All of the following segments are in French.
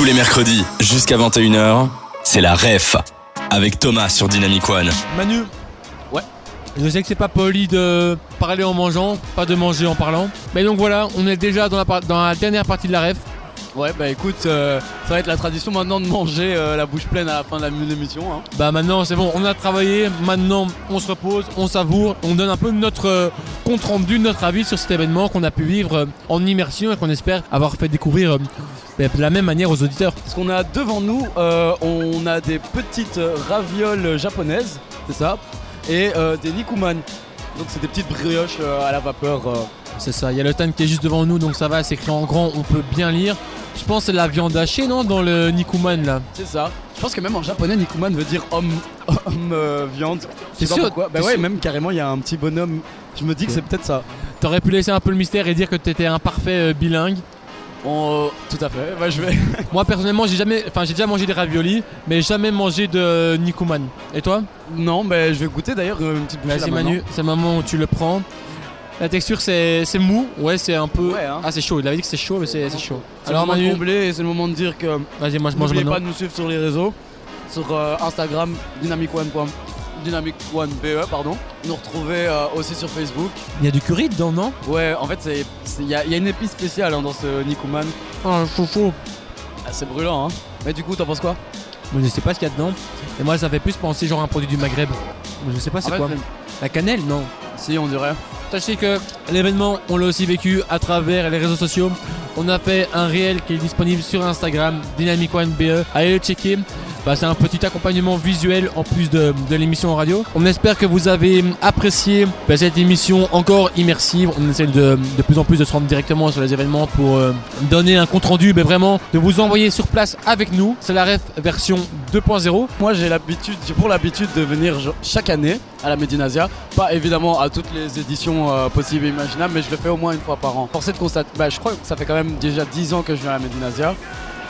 Tous les mercredis, jusqu'à 21h, c'est la REF avec Thomas sur Dynamic One. Manu Ouais. Je sais que c'est pas poli de parler en mangeant, pas de manger en parlant. Mais donc voilà, on est déjà dans la, par- dans la dernière partie de la ref. Ouais, bah écoute, euh, ça va être la tradition maintenant de manger euh, la bouche pleine à la fin de la-. Hein. Bah maintenant c'est bon, on a travaillé, maintenant on se repose, on savoure, on donne un peu notre euh, compte rendu, notre avis sur cet événement qu'on a pu vivre euh, en immersion et qu'on espère avoir fait découvrir de la même manière aux auditeurs. Ce qu'on a devant nous, euh, on a des petites ravioles japonaises, c'est ça, et euh, des nikuman. Donc c'est des petites brioches euh, à la vapeur. C'est ça, il y a le time qui est juste devant nous donc ça va, c'est écrit en grand, on peut bien lire. Je pense que c'est la viande hachée non dans le Nikuman là? C'est ça. Je pense que même en japonais, nikuman veut dire homme, homme euh, viande. Pas sûr pourquoi. Bah ouais, sûr même carrément, il y a un petit bonhomme. Je me dis que c'est peut-être ça. T'aurais pu laisser un peu le mystère et dire que t'étais un parfait euh, bilingue. Bon, euh, tout à fait. Bah, je vais. Moi personnellement j'ai jamais, enfin j'ai déjà mangé des raviolis, mais jamais mangé de Nikuman. Et toi? Non, mais je vais goûter d'ailleurs euh, une petite bouchée. Vas-y. Manu, c'est le moment où tu le prends. La texture c'est c'est mou, ouais c'est un peu. Ouais, hein. Ah c'est chaud, il avait dit que c'est chaud mais c'est c'est chaud. C'est Alors le moment de Manu, c'est le moment de dire que vas-y moi je mange N'oubliez maintenant. pas de nous suivre sur les réseaux, sur euh, Instagram, Dynamic One, Dynamic One BE, pardon. Nous retrouver euh, aussi sur Facebook. Il y a du curry dedans non? Ouais, en fait, il y, a il y a une épice spéciale hein, dans ce Nikuman. Ah chaud chaud. Ah, c'est brûlant, hein. Mais du coup, t'en penses quoi? Mais je sais pas ce qu'il y a dedans. Et moi ça fait plus penser genre à un produit du Maghreb. Je sais pas c'est En fait, quoi. La cannelle non. Si, on dirait. Sachez que l'événement, on l'a aussi vécu à travers les réseaux sociaux. On a fait un réel qui est disponible sur Instagram, Dynamic One BE. Allez le checker. Bah, c'est un petit accompagnement visuel en plus de, de l'émission en radio. On espère que vous avez apprécié bah, cette émission encore immersive. On essaie de, de plus en plus de se rendre directement sur les événements pour euh, donner un compte rendu, mais vraiment de vous envoyer sur place avec nous. C'est la ref version 2.0. Moi, j'ai l'habitude, j'ai pour l'habitude de venir chaque année à la Medinasia. Pas évidemment à toutes les éditions euh, possibles et imaginables, mais je le fais au moins une fois par an. Forcé de constater, bah, je crois que ça fait quand même déjà 10 ans que je viens à la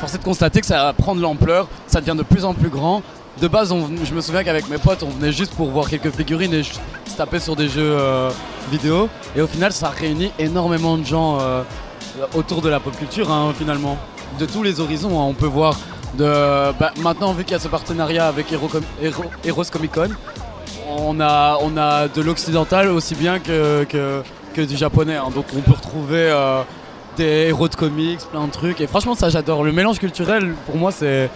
Medinasia. Forcé de constater que ça va prendre l'ampleur, ça devient de plus en plus grand. De base, je me souviens qu'avec mes potes, on venait juste pour voir quelques figurines et se taper sur des jeux euh, vidéo. Et au final, ça réunit énormément de gens euh, autour de la pop culture, hein, finalement. De tous les horizons, hein. on peut voir bah, maintenant vu qu'il y a ce partenariat avec Heroes Comic Con on a, de l'occidental aussi bien que du japonais hein. donc on peut retrouver euh, des héros de comics plein de trucs. Et franchement ça j'adore. Le mélange culturel pour moi c'est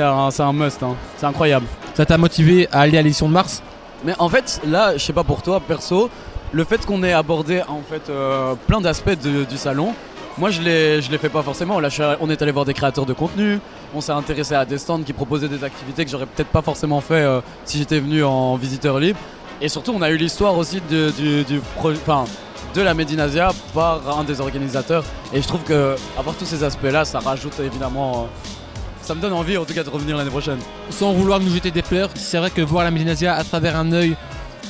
un, un must hein. c'est incroyable. Ça t'a motivé à aller à l'édition de mars? Mais en fait là je sais pas pour toi perso le fait qu'on ait abordé en fait euh, plein d'aspects du salon moi je l'ai je l'ai fait pas forcément. Là on est allé voir des créateurs de contenu. On s'est intéressé à des stands qui proposaient des activités que j'aurais peut-être pas forcément fait euh, si j'étais venu en visiteur libre. Et surtout on a eu l'histoire aussi de, du, du pro- de la Medinasia par un des organisateurs et je trouve que avoir tous ces aspects là ça rajoute évidemment euh, ça me donne envie en tout cas de revenir l'année prochaine sans vouloir nous jeter des fleurs, c'est vrai que voir la Médinasia à travers un œil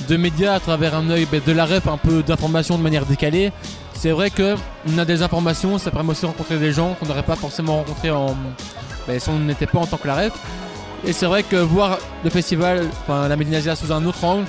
de médias, à travers un œil ben, de la rep, un peu d'informations de manière décalée, c'est vrai que on a des informations, ça permet aussi de rencontrer des gens qu'on n'aurait pas forcément rencontrés en, ben, si on n'était pas en tant que la rep. Et c'est vrai que voir le festival, enfin la Médinasia sous un autre angle,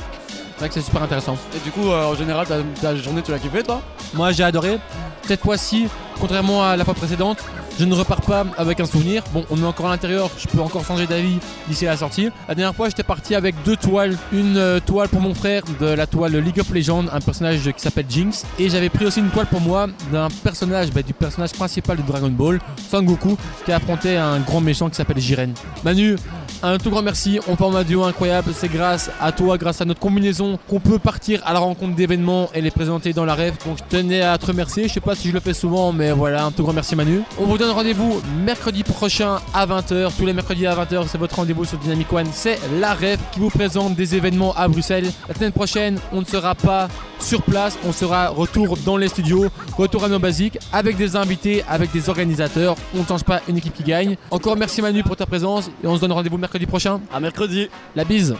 c'est vrai que c'est super intéressant. et du coup euh, en général ta, ta journée tu l'as kiffé toi? Moi j'ai adoré. Cette fois-ci, contrairement à la fois précédente, je ne repars pas avec un souvenir. Bon, on est encore à l'intérieur, je peux encore changer d'avis d'ici la sortie. La dernière fois, j'étais parti avec deux toiles. Une euh, toile pour mon frère de la toile League of Legends, un personnage qui s'appelle Jinx. Et j'avais pris aussi une toile pour moi d'un personnage, bah, du personnage principal de Dragon Ball, Son Goku, qui affrontait un grand méchant qui s'appelle Jiren. Manu, un tout grand merci, on forme un duo incroyable, c'est grâce à toi, grâce à notre combinaison qu'on peut partir à la rencontre d'événements. Et les présenter dans la rêve. Donc je tenais à te remercier, je sais pas si je le fais souvent mais voilà, un tout grand merci Manu. On vous donne rendez-vous mercredi prochain à 20h, tous les mercredis à 20h, c'est votre rendez-vous sur Dynamic One, c'est la rêve qui vous présente des événements à Bruxelles. La semaine prochaine, on ne sera pas sur place, on sera retour dans les studios, retour à nos basiques, avec des invités, avec des organisateurs, on ne change pas une équipe qui gagne. Encore merci Manu pour ta présence. Et on se donne rendez-vous mercredi prochain. à mercredi La bise